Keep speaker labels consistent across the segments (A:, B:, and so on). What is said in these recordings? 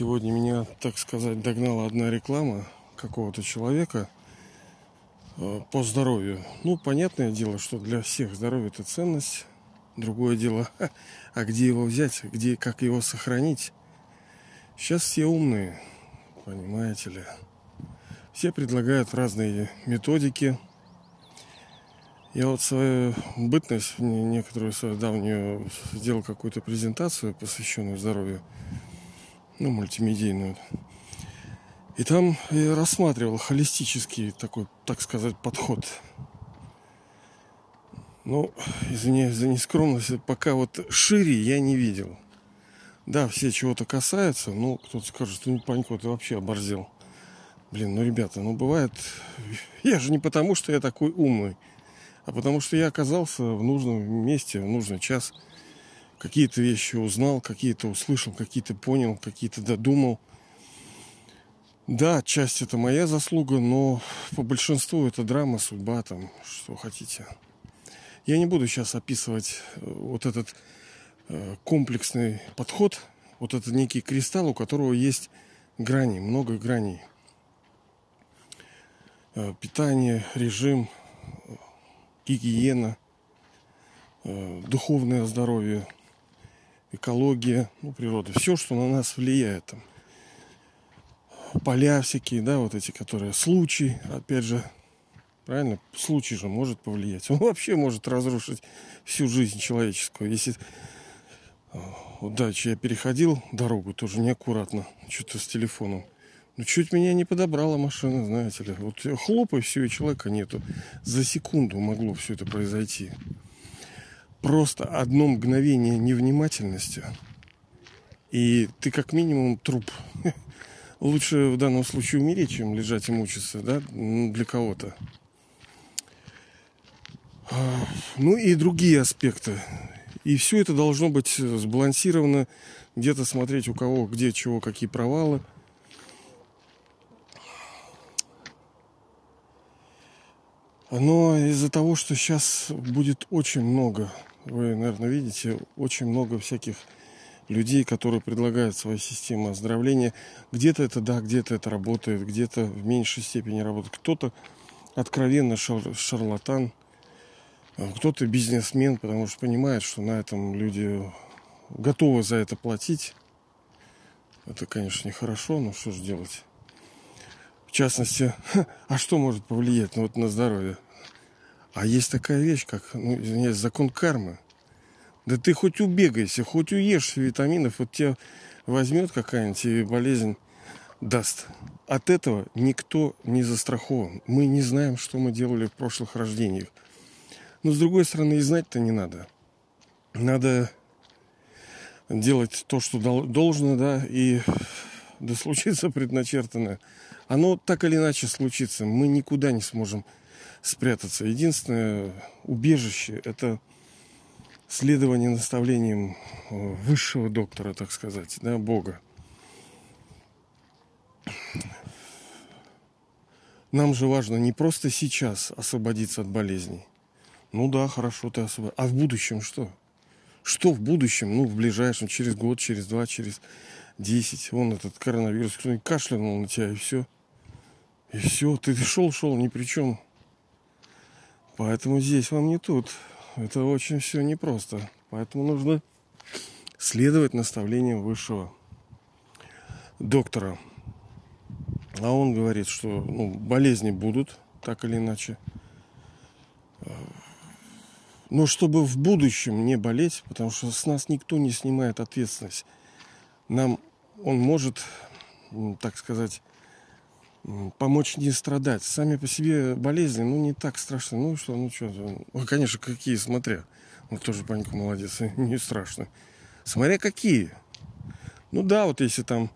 A: Сегодня меня, так сказать, догнала одна реклама какого-то человека э, по здоровью. Ну, понятное дело, что для всех здоровье это ценность. Другое дело, а где его взять, где, как его сохранить? Сейчас все умные, понимаете ли. Все предлагают разные методики. Я вот свою бытность, некоторую свою давнюю, сделал какую-то презентацию, посвященную здоровью ну, мультимедийную. И там я рассматривал холистический такой, так сказать, подход. Ну, извини за нескромность, пока вот шире я не видел. Да, все чего-то касаются, но кто-то скажет, ну, Панько, ты вообще оборзел. Блин, ну, ребята, ну, бывает... Я же не потому, что я такой умный, а потому что я оказался в нужном месте, в нужный час – какие-то вещи узнал, какие-то услышал, какие-то понял, какие-то додумал. Да, часть это моя заслуга, но по большинству это драма, судьба, там, что хотите. Я не буду сейчас описывать э, вот этот э, комплексный подход, вот этот некий кристалл, у которого есть грани, много граней. Э, питание, режим, гигиена, духовное здоровье – экология, ну, природа, все, что на нас влияет. Там, поля всякие, да, вот эти, которые случаи, опять же, правильно, случай же может повлиять. Он вообще может разрушить всю жизнь человеческую. Если вот дальше я переходил дорогу тоже неаккуратно, что-то с телефоном. Ну, чуть меня не подобрала машина, знаете ли. Вот хлопай, все, и человека нету. За секунду могло все это произойти просто одно мгновение невнимательности, и ты как минимум труп. Лучше в данном случае умереть, чем лежать и мучиться, да, для кого-то. Ну и другие аспекты. И все это должно быть сбалансировано, где-то смотреть у кого, где, чего, какие провалы. Но из-за того, что сейчас будет очень много вы, наверное, видите очень много всяких людей, которые предлагают свои системы оздоровления. Где-то это да, где-то это работает, где-то в меньшей степени работает. Кто-то откровенно шар- шарлатан, а кто-то бизнесмен, потому что понимает, что на этом люди готовы за это платить. Это, конечно, нехорошо, но что же делать? В частности, а что может повлиять ну, вот на здоровье? А есть такая вещь, как, ну, извиняюсь, закон кармы. Да ты хоть убегайся, хоть уешь витаминов, вот тебя возьмет какая-нибудь и болезнь даст. От этого никто не застрахован. Мы не знаем, что мы делали в прошлых рождениях. Но с другой стороны, и знать-то не надо. Надо делать то, что должно, да, и да случится предначертанное. Оно так или иначе случится. Мы никуда не сможем спрятаться. Единственное убежище – это следование наставлениям э, высшего доктора, так сказать, да, Бога. Нам же важно не просто сейчас освободиться от болезней. Ну да, хорошо ты освободил. А в будущем что? Что в будущем? Ну, в ближайшем, через год, через два, через десять. Вон этот коронавирус, кто-нибудь кашлянул на тебя, и все. И все, ты шел, шел, ни при чем. Поэтому здесь вам не тут. Это очень все непросто. Поэтому нужно следовать наставлениям высшего доктора. А он говорит, что ну, болезни будут, так или иначе. Но чтобы в будущем не болеть, потому что с нас никто не снимает ответственность. Нам он может, так сказать, помочь не страдать. Сами по себе болезни, ну, не так страшно. Ну, что, ну, что, ну, конечно, какие, смотря. Вот тоже Панька молодец, не страшно. Смотря какие. Ну, да, вот если там,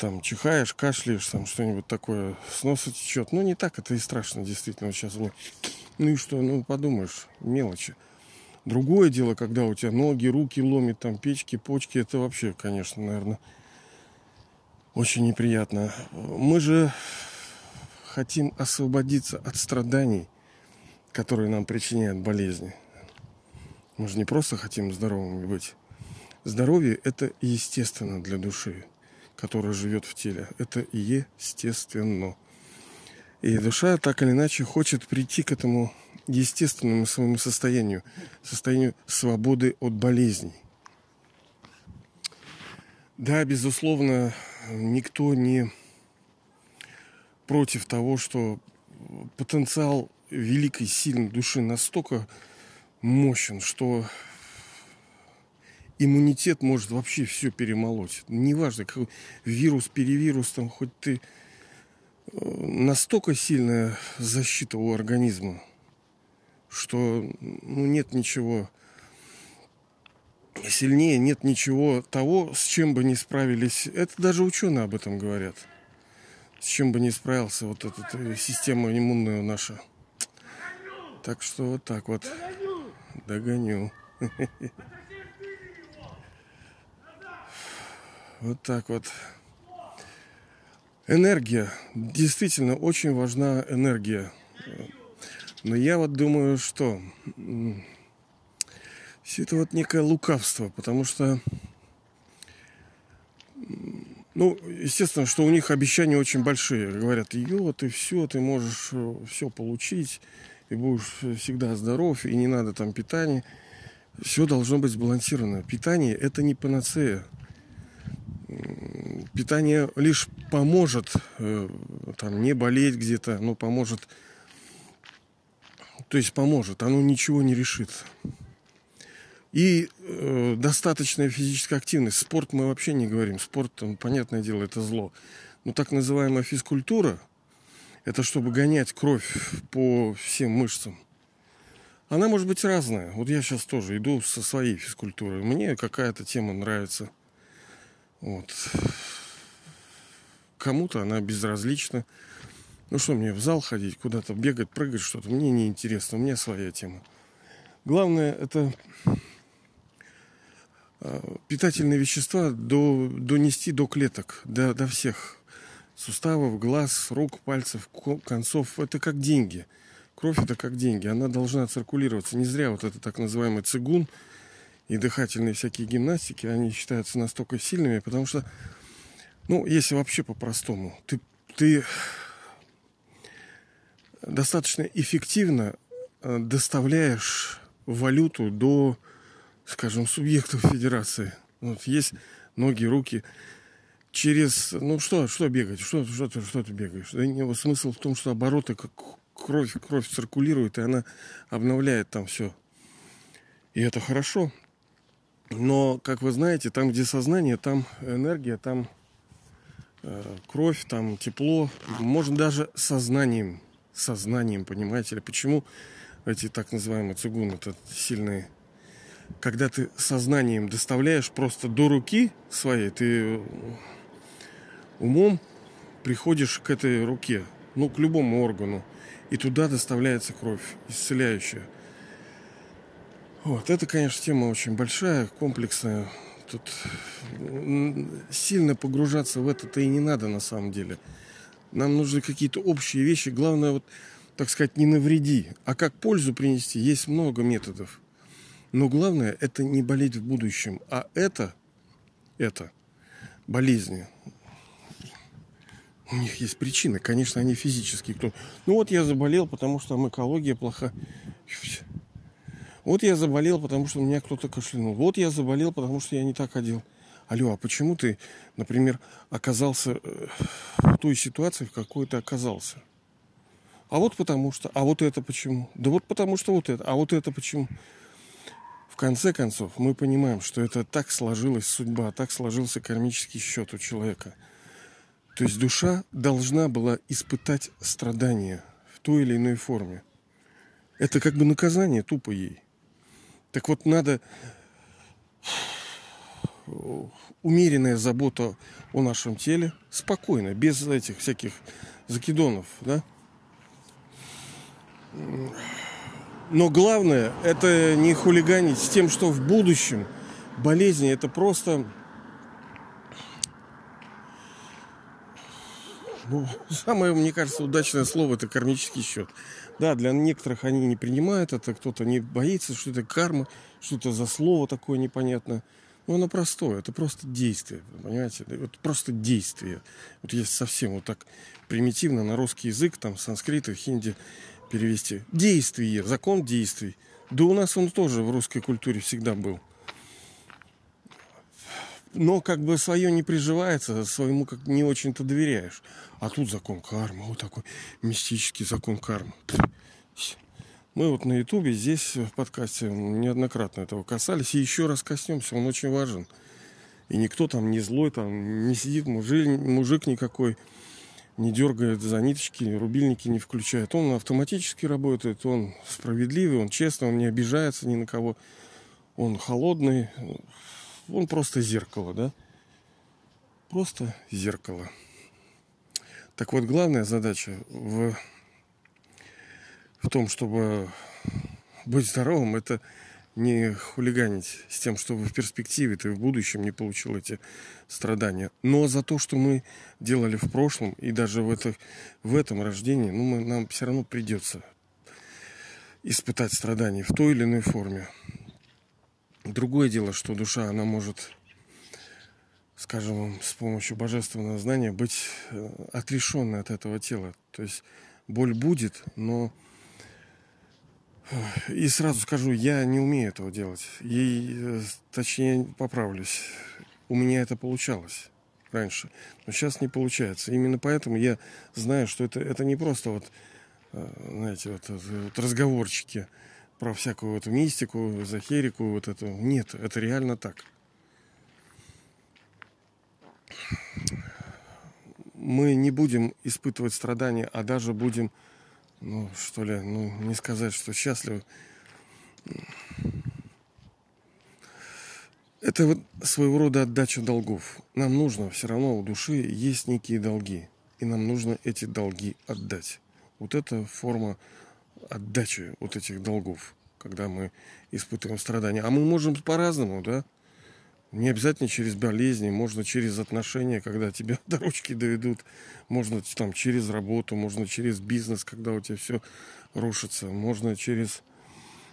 A: там чихаешь, кашляешь, там что-нибудь такое, с носа течет. Ну, не так это и страшно, действительно. Вот сейчас у. Ну и что, ну, подумаешь, мелочи. Другое дело, когда у тебя ноги, руки ломит, там, печки, почки, это вообще, конечно, наверное, очень неприятно. Мы же хотим освободиться от страданий, которые нам причиняют болезни. Мы же не просто хотим здоровыми быть. Здоровье – это естественно для души. которая живет в теле. Это естественно. И душа так или иначе хочет прийти к этому естественному своему состоянию, состоянию свободы от болезней. Да, безусловно, никто не против того, что потенциал великой, сильной души настолько мощен, что иммунитет может вообще все перемолоть. Неважно, какой вирус, перевирус, там хоть ты э, настолько сильная защита у организма, что ну, нет ничего сильнее, нет ничего того, с чем бы не справились. Это даже ученые об этом говорят. С чем бы не справился вот эта э, система иммунная наша. Так что вот так вот. Догоню. Вот так вот. Энергия. Действительно, очень важна энергия. Но я вот думаю, что все это вот некое лукавство, потому что, ну, естественно, что у них обещания очень большие. Говорят, ее, ты все, ты можешь э, все получить, и будешь всегда здоров, и не надо там питания. Все должно быть сбалансировано. Питание – это не панацея. Питание лишь поможет э, там не болеть где-то, но поможет то есть поможет, оно ничего не решит. И э, достаточная физическая активность. Спорт мы вообще не говорим. Спорт, там, понятное дело, это зло. Но так называемая физкультура, это чтобы гонять кровь по всем мышцам. Она может быть разная. Вот я сейчас тоже иду со своей физкультурой. Мне какая-то тема нравится. Вот. Кому-то она безразлична. Ну что мне, в зал ходить, куда-то бегать, прыгать, что-то. Мне не интересно, у меня своя тема. Главное это питательные вещества до, донести до клеток, до, до всех суставов, глаз, рук, пальцев, концов. Это как деньги. Кровь это как деньги. Она должна циркулироваться. Не зря вот это так называемый цигун и дыхательные всякие гимнастики, они считаются настолько сильными, потому что, ну, если вообще по-простому, ты, ты достаточно эффективно э, доставляешь валюту до, скажем, субъектов федерации. Вот есть ноги, руки. Через, ну что, что бегать, что, что, ты, что ты бегаешь? Да, не, смысл в том, что обороты, как кровь, кровь циркулирует, и она обновляет там все. И это хорошо. Но, как вы знаете, там, где сознание, там энергия, там э, кровь, там тепло. Можно даже сознанием сознанием, понимаете ли? Почему эти так называемые цигуны это сильные? Когда ты сознанием доставляешь просто до руки своей, ты умом приходишь к этой руке, ну, к любому органу, и туда доставляется кровь, исцеляющая. Вот, это, конечно, тема очень большая, комплексная. Тут сильно погружаться в это-то и не надо на самом деле. Нам нужны какие-то общие вещи. Главное, вот, так сказать, не навреди. А как пользу принести, есть много методов. Но главное, это не болеть в будущем. А это, это болезни. У них есть причины. Конечно, они физические. Кто... Ну вот я заболел, потому что там экология плоха. Вот я заболел, потому что у меня кто-то кашлянул. Вот я заболел, потому что я не так одел алло, а почему ты, например, оказался э, в той ситуации, в какой ты оказался? А вот потому что, а вот это почему? Да вот потому что вот это, а вот это почему? Конце концов, мы понимаем, что это так сложилась судьба, так сложился кармический счет у человека. То есть душа должна была испытать страдания в той или иной форме. Это как бы наказание тупо ей. Так вот, надо умеренная забота о нашем теле, спокойно, без этих всяких закидонов, да. Но главное, это не хулиганить с тем, что в будущем болезни это просто ну, самое, мне кажется, удачное слово это кармический счет. Да, для некоторых они не принимают это, кто-то не боится, что это карма, что это за слово такое непонятное. Ну, оно простое, это просто действие, понимаете? Вот просто действие. Вот если совсем вот так примитивно на русский язык, там, санскрит и хинди перевести. Действие, закон действий. Да у нас он тоже в русской культуре всегда был. Но как бы свое не приживается, своему как не очень-то доверяешь. А тут закон кармы, вот такой мистический закон кармы. Мы вот на Ютубе, здесь в подкасте неоднократно этого касались. И еще раз коснемся, он очень важен. И никто там не злой, там не сидит мужик, мужик никакой, не дергает за ниточки, рубильники не включает. Он автоматически работает, он справедливый, он честный, он не обижается ни на кого. Он холодный, он просто зеркало, да? Просто зеркало. Так вот, главная задача в том, чтобы быть здоровым, это не хулиганить с тем, чтобы в перспективе ты в будущем не получил эти страдания. Но за то, что мы делали в прошлом и даже в, это, в этом рождении, ну, мы, нам все равно придется испытать страдания в той или иной форме. Другое дело, что душа, она может, скажем, с помощью божественного знания быть э, отрешенной от этого тела. То есть боль будет, но и сразу скажу, я не умею этого делать. И, э, точнее, поправлюсь. У меня это получалось раньше. Но сейчас не получается. Именно поэтому я знаю, что это, это не просто вот, э, знаете, вот, вот разговорчики про всякую вот мистику, эзотерику, вот эту. Нет, это реально так. Мы не будем испытывать страдания, а даже будем ну, что ли, ну, не сказать, что счастлив. Это вот своего рода отдача долгов. Нам нужно все равно у души есть некие долги. И нам нужно эти долги отдать. Вот это форма отдачи вот этих долгов, когда мы испытываем страдания. А мы можем по-разному, да? Не обязательно через болезни, можно через отношения, когда тебя до ручки доведут, можно там через работу, можно через бизнес, когда у тебя все рушится, можно через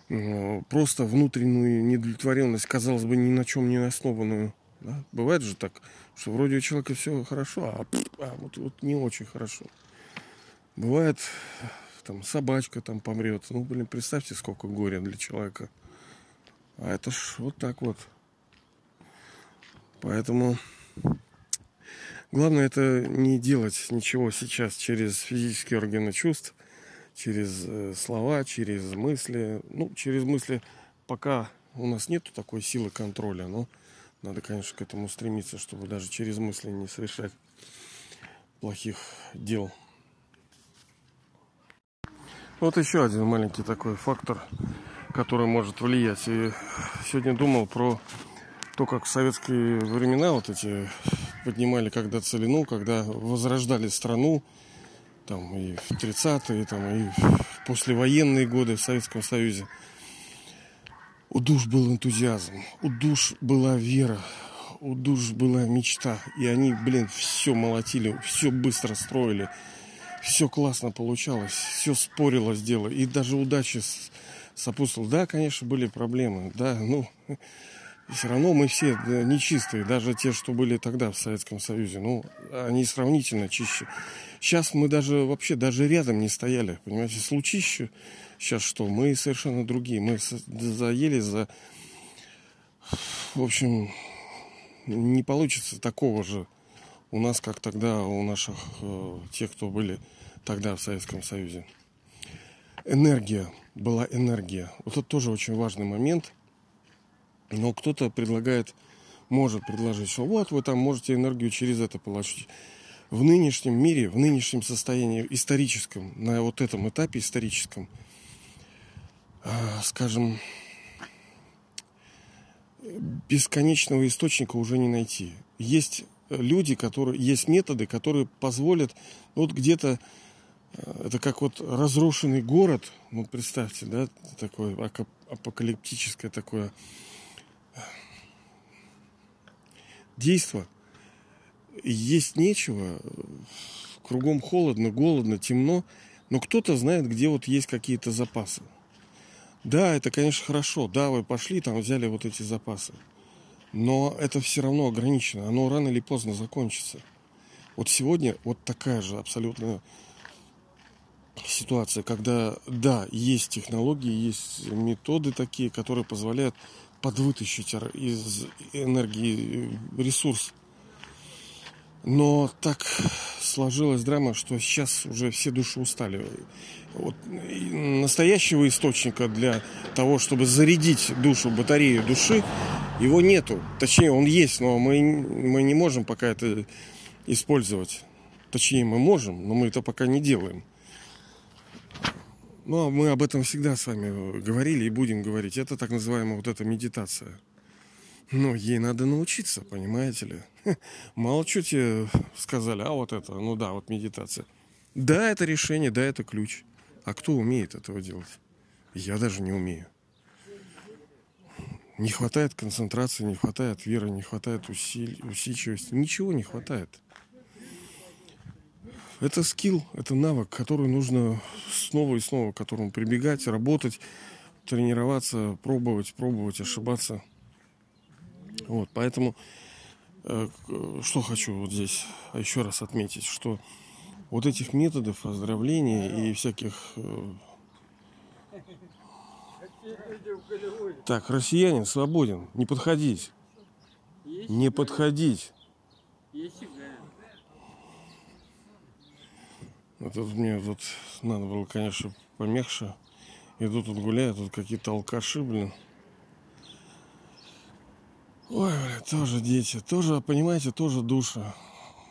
A: э, просто внутреннюю недовлетворенность, казалось бы, ни на чем не основанную. Да? Бывает же так, что вроде у человека все хорошо, а, а вот, вот не очень хорошо. Бывает, там собачка там помрет. Ну, блин, представьте, сколько горя для человека. А это ж вот так вот. Поэтому главное это не делать ничего сейчас через физические органы чувств, через э, слова, через мысли. Ну, через мысли пока у нас нет такой силы контроля, но надо, конечно, к этому стремиться, чтобы даже через мысли не совершать плохих дел. Вот еще один маленький такой фактор, который может влиять. И сегодня думал про то, как в советские времена вот эти поднимали когда целину, когда возрождали страну, там и в 30-е, там и в послевоенные годы в Советском Союзе. У душ был энтузиазм, у душ была вера, у душ была мечта. И они, блин, все молотили, все быстро строили, все классно получалось, все спорилось дело. И даже удача сопутствовала. Да, конечно, были проблемы, да, ну, все равно мы все нечистые, даже те, что были тогда в Советском Союзе. Ну, они сравнительно чище. Сейчас мы даже вообще даже рядом не стояли. Понимаете, случище сейчас что? Мы совершенно другие. Мы заели за... В общем, не получится такого же у нас, как тогда у наших, э, тех, кто были тогда в Советском Союзе. Энергия. Была энергия. Вот это тоже очень важный момент – но кто-то предлагает, может предложить, что вот вы там можете энергию через это получить. В нынешнем мире, в нынешнем состоянии историческом, на вот этом этапе историческом, а, скажем, бесконечного источника уже не найти. Есть люди, которые, есть методы, которые позволят, ну, вот где-то, а, это как вот разрушенный город, ну, представьте, да, такое апокалиптическое такое действо. Есть нечего, кругом холодно, голодно, темно, но кто-то знает, где вот есть какие-то запасы. Да, это, конечно, хорошо. Да, вы пошли, там взяли вот эти запасы. Но это все равно ограничено. Оно рано или поздно закончится. Вот сегодня вот такая же абсолютно ситуация, когда, да, есть технологии, есть методы такие, которые позволяют подвытащить из энергии ресурс. Но так сложилась драма, что сейчас уже все души устали. Вот настоящего источника для того, чтобы зарядить душу, батарею души, его нету. Точнее, он есть, но мы, мы не можем пока это использовать. Точнее, мы можем, но мы это пока не делаем. Но мы об этом всегда с вами говорили и будем говорить. Это так называемая вот эта медитация. Но ей надо научиться, понимаете ли. Мало что тебе сказали, а вот это, ну да, вот медитация. Да, это решение, да, это ключ. А кто умеет этого делать? Я даже не умею. Не хватает концентрации, не хватает веры, не хватает усиль, усидчивости. Ничего не хватает. Это скилл, это навык, который нужно снова и снова к которому прибегать, работать, тренироваться, пробовать, пробовать, ошибаться. Вот, поэтому э, что хочу вот здесь еще раз отметить, что вот этих методов оздоровления и всяких... Э, так, россиянин свободен, не подходить. Не подходить. Тут мне тут надо было, конечно, помягче. Иду тут гуляю, тут какие-то алкаши, блин. Ой, блин, тоже дети, тоже, понимаете, тоже душа.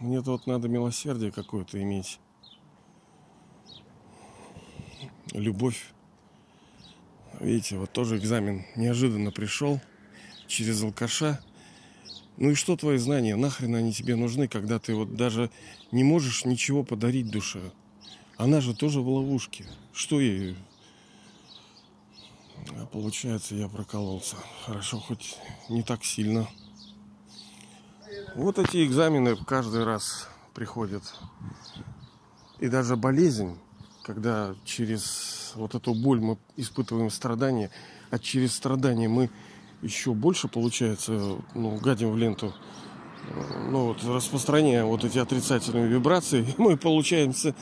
A: Мне тут надо милосердие какое-то иметь. Любовь. Видите, вот тоже экзамен неожиданно пришел через алкаша. Ну и что твои знания? Нахрен они тебе нужны, когда ты вот даже не можешь ничего подарить душе? Она же тоже в ловушке. Что ей? А получается, я прокололся. Хорошо, хоть не так сильно. Вот эти экзамены каждый раз приходят. И даже болезнь, когда через вот эту боль мы испытываем страдания, а через страдания мы еще больше, получается, ну, гадим в ленту, ну, вот, распространяя вот эти отрицательные вибрации, мы получаемся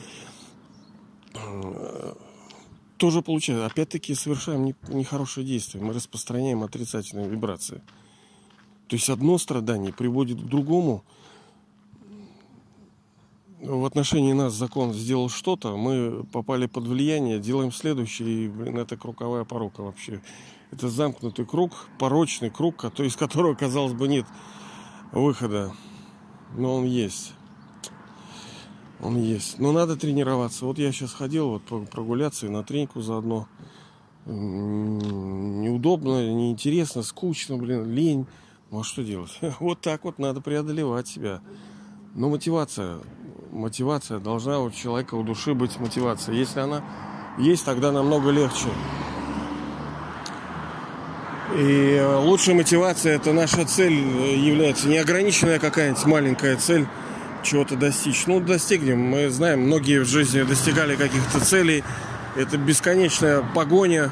A: э, тоже получаем, опять-таки совершаем нехорошее действие. Мы распространяем отрицательные вибрации. То есть одно страдание приводит к другому. В отношении нас закон сделал что-то, мы попали под влияние, делаем следующее, и, блин, это круговая порока вообще. Это замкнутый круг, порочный круг, из которого, казалось бы, нет выхода. Но он есть. Он есть. Но надо тренироваться. Вот я сейчас ходил вот прогуляться и на треньку заодно. Неудобно, неинтересно, скучно, блин, лень. Ну а что делать? Вот так вот надо преодолевать себя. Но мотивация, мотивация должна у человека, у души быть мотивация. Если она есть, тогда намного легче. И лучшая мотивация это наша цель является неограниченная какая-нибудь маленькая цель чего-то достичь. Ну, достигнем. Мы знаем, многие в жизни достигали каких-то целей. Это бесконечная погоня.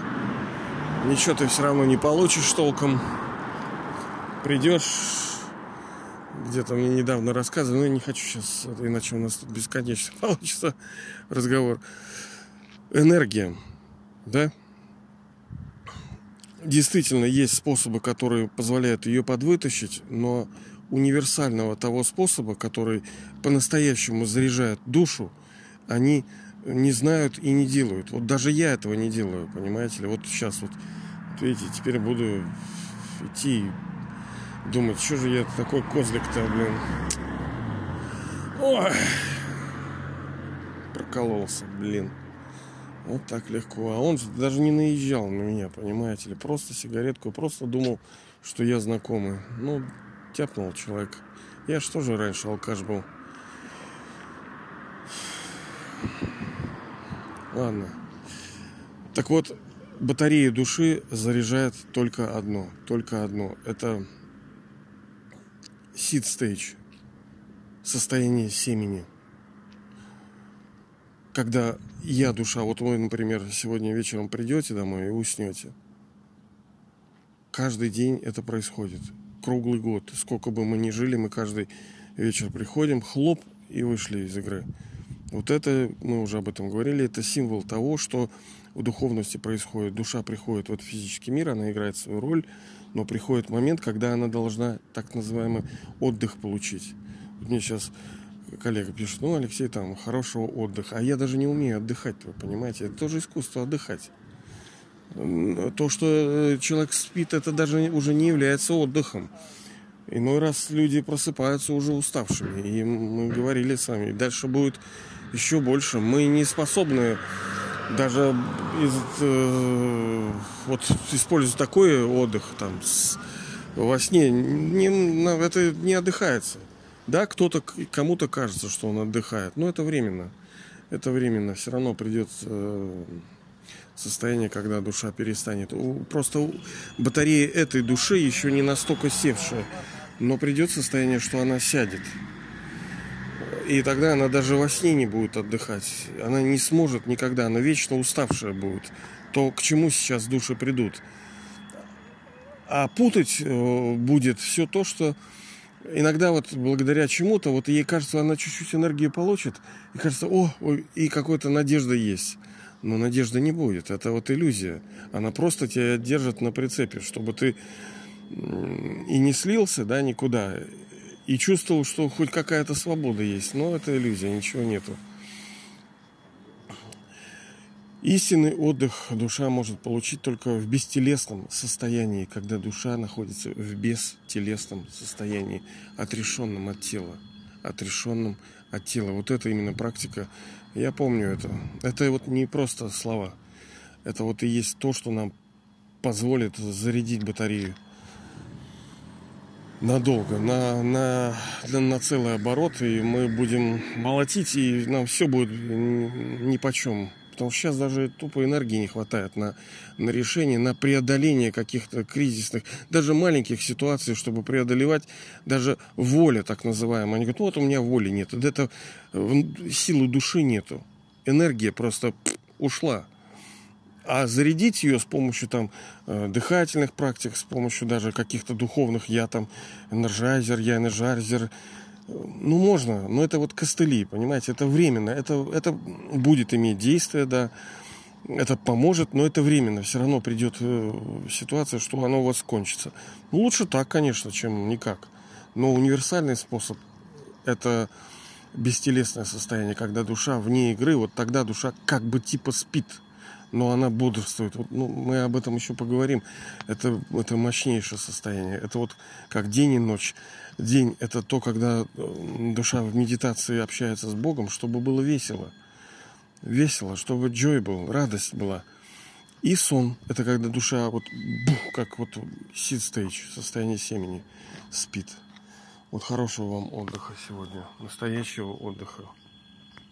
A: Ничего ты все равно не получишь толком. Придешь, где-то мне недавно рассказывали, но я не хочу сейчас, иначе у нас тут бесконечно получится разговор. Энергия, да? Действительно, есть способы, которые позволяют ее подвытащить, но универсального того способа, который по-настоящему заряжает душу, они не знают и не делают. Вот даже я этого не делаю, понимаете ли. Вот сейчас вот, видите, теперь буду идти думать, что же я такой козлик-то, блин. Ой, прокололся, блин. Вот так легко. А он же даже не наезжал на меня, понимаете ли. Просто сигаретку, просто думал, что я знакомый. Ну, тяпнул человек. Я что же раньше алкаш был. Ладно. Так вот, батарея души заряжает только одно. Только одно. Это seed stage. Состояние семени. Когда я душа, вот вы, например, сегодня вечером придете домой и уснете. Каждый день это происходит круглый год. Сколько бы мы ни жили, мы каждый вечер приходим, хлоп, и вышли из игры. Вот это, мы уже об этом говорили, это символ того, что в духовности происходит. Душа приходит в этот физический мир, она играет свою роль, но приходит момент, когда она должна так называемый отдых получить. Вот мне сейчас коллега пишет, ну, Алексей, там, хорошего отдыха. А я даже не умею отдыхать, вы понимаете? Это тоже искусство отдыхать. То, что э, человек спит, это даже уже не является отдыхом. Иной раз люди просыпаются уже уставшими. И мы говорили с вами, дальше будет еще больше. Мы не способны даже из, э, вот использовать такой отдых там с, во сне. Не, это не отдыхается. Да, кто-то кому-то кажется, что он отдыхает, но это временно. Это временно. Все равно придет э, состояние, когда душа перестанет. Просто батарея этой души еще не настолько севшая, но придет состояние, что она сядет. И тогда она даже во сне не будет отдыхать. Она не сможет никогда, она вечно уставшая будет. То, к чему сейчас души придут. А путать э, будет все то, что иногда вот благодаря чему-то, вот ей кажется, она чуть-чуть энергии получит, и кажется, о, и какая-то надежда есть. Но надежды не будет. Это вот иллюзия. Она просто тебя держит на прицепе, чтобы ты и не слился, да, никуда. И чувствовал, что хоть какая-то свобода есть. Но это иллюзия, ничего нету. Истинный отдых душа может получить только в бестелесном состоянии, когда душа находится в бестелесном состоянии, отрешенном от тела. Отрешенном от тела. Вот это именно практика я помню это. Это вот не просто слова. Это вот и есть то, что нам позволит зарядить батарею надолго, на, на, на целый оборот, и мы будем молотить, и нам все будет ни по чем. Потому что сейчас даже тупо энергии не хватает на, на решение, на преодоление каких-то кризисных, даже маленьких ситуаций, чтобы преодолевать даже воля так называемая. Они говорят, вот у меня воли нет. Это силы души нету. Энергия просто ушла. А зарядить ее с помощью там э, дыхательных практик, с помощью даже каких-то духовных, я там energizer, я energizer, ну, можно, но это вот костыли, понимаете, это временно, это, это будет иметь действие, да, это поможет, но это временно, все равно придет э, ситуация, что оно у вас кончится. Ну, лучше так, конечно, чем никак. Но универсальный способ – это бестелесное состояние, когда душа вне игры, вот тогда душа как бы типа спит – но она бодрствует. Вот, ну, мы об этом еще поговорим. Это, это мощнейшее состояние. Это вот как день и ночь. День – это то, когда э, душа в медитации общается с Богом, чтобы было весело. Весело, чтобы джой был, радость была. И сон – это когда душа вот бух, как вот сид стейдж, состояние семени, спит. Вот хорошего вам отдыха сегодня, настоящего отдыха.